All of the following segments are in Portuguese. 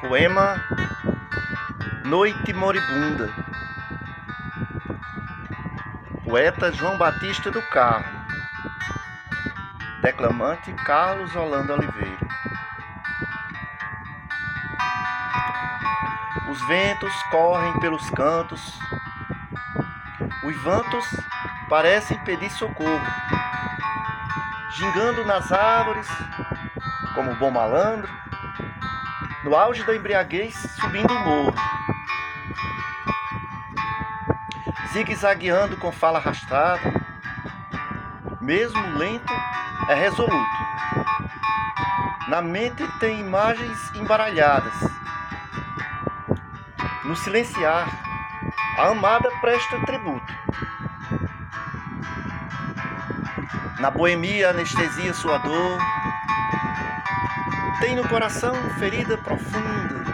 Poema Noite Moribunda. Poeta João Batista do Carmo. Declamante Carlos Holanda Oliveira. Os ventos correm pelos cantos. Os vantos parecem pedir socorro. Gingando nas árvores como bom malandro no auge da embriaguez, subindo o morro. Zigue-zagueando com fala arrastada, mesmo lento, é resoluto. Na mente tem imagens embaralhadas. No silenciar, a amada presta tributo. Na boemia anestesia sua dor, tem no coração ferida profunda.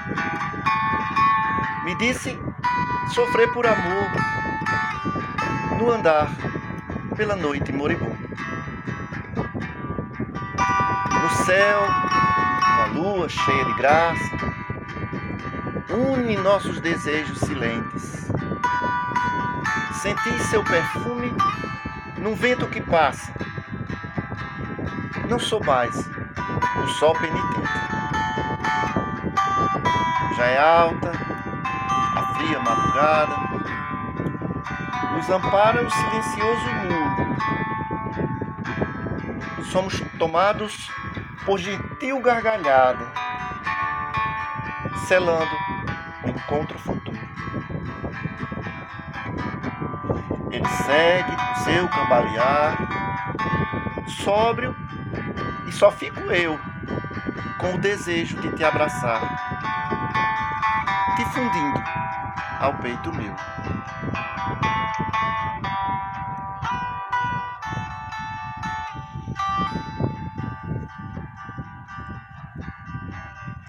Me disse sofrer por amor no andar pela noite moribunda. No céu, a lua cheia de graça, une nossos desejos silentes. Senti seu perfume num vento que passa. Não sou mais o sol penitente. Já é alta, a fria madrugada, nos ampara o silencioso mundo. Somos tomados por gentil gargalhada, selando o encontro futuro. Ele segue seu cambalear, sóbrio, e só fico eu com o desejo de te abraçar, te fundindo ao peito meu.